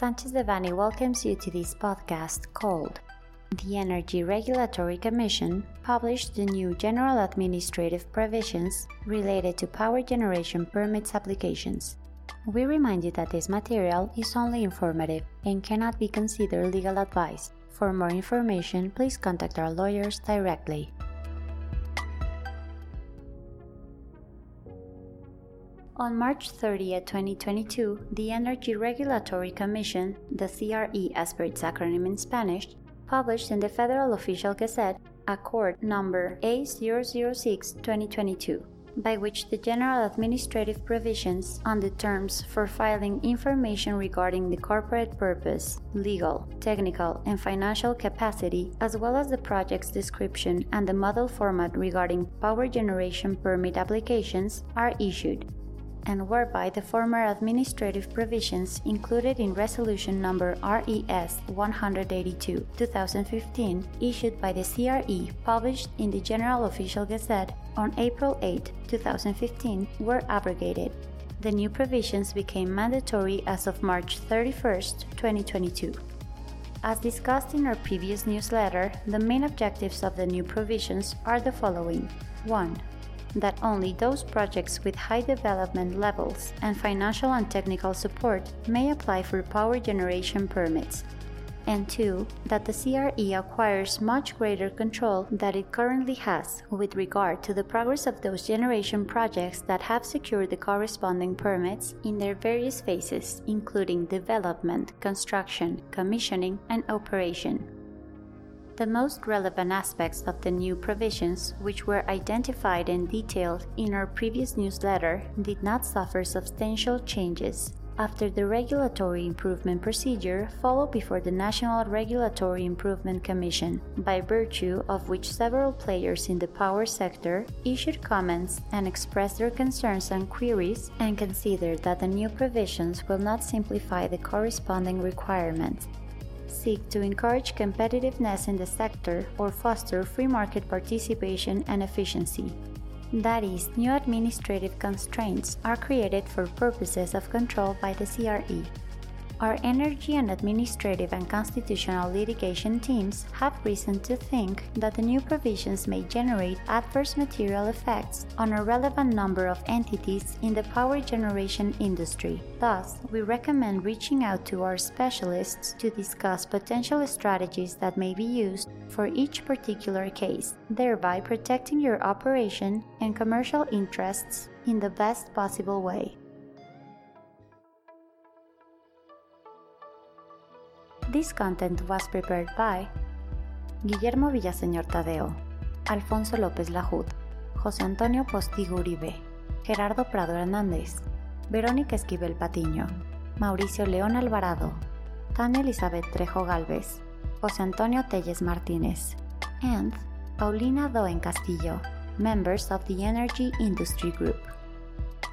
Sanchez Devanny welcomes you to this podcast called The Energy Regulatory Commission published the new general administrative provisions related to power generation permits applications. We remind you that this material is only informative and cannot be considered legal advice. For more information, please contact our lawyers directly. On March 30, 2022, the Energy Regulatory Commission, the CRE as per its acronym in Spanish, published in the Federal Official Gazette Accord number A006-2022, by which the general administrative provisions on the terms for filing information regarding the corporate purpose, legal, technical, and financial capacity, as well as the project's description and the model format regarding power generation permit applications, are issued and whereby the former administrative provisions included in Resolution Number RES 182 2015, issued by the CRE, published in the General Official Gazette on April 8, 2015, were abrogated. The new provisions became mandatory as of March 31, 2022. As discussed in our previous newsletter, the main objectives of the new provisions are the following 1 that only those projects with high development levels and financial and technical support may apply for power generation permits. And two, that the CRE acquires much greater control than it currently has with regard to the progress of those generation projects that have secured the corresponding permits in their various phases, including development, construction, commissioning, and operation. The most relevant aspects of the new provisions, which were identified and detailed in our previous newsletter, did not suffer substantial changes. After the regulatory improvement procedure followed before the National Regulatory Improvement Commission, by virtue of which several players in the power sector issued comments and expressed their concerns and queries and considered that the new provisions will not simplify the corresponding requirements seek to encourage competitiveness in the sector or foster free market participation and efficiency. That is, new administrative constraints are created for purposes of control by the CRE. Our energy and administrative and constitutional litigation teams have reason to think that the new provisions may generate adverse material effects on a relevant number of entities in the power generation industry. Thus, we recommend reaching out to our specialists to discuss potential strategies that may be used for each particular case, thereby protecting your operation and commercial interests in the best possible way. This content was prepared by Guillermo Villaseñor Tadeo, Alfonso López Lajud, José Antonio Postigo Uribe, Gerardo Prado Hernández, Verónica Esquivel Patiño, Mauricio León Alvarado, Tania Elizabeth Trejo Galvez, José Antonio Telles Martínez, and Paulina Doen Castillo, members of the Energy Industry Group.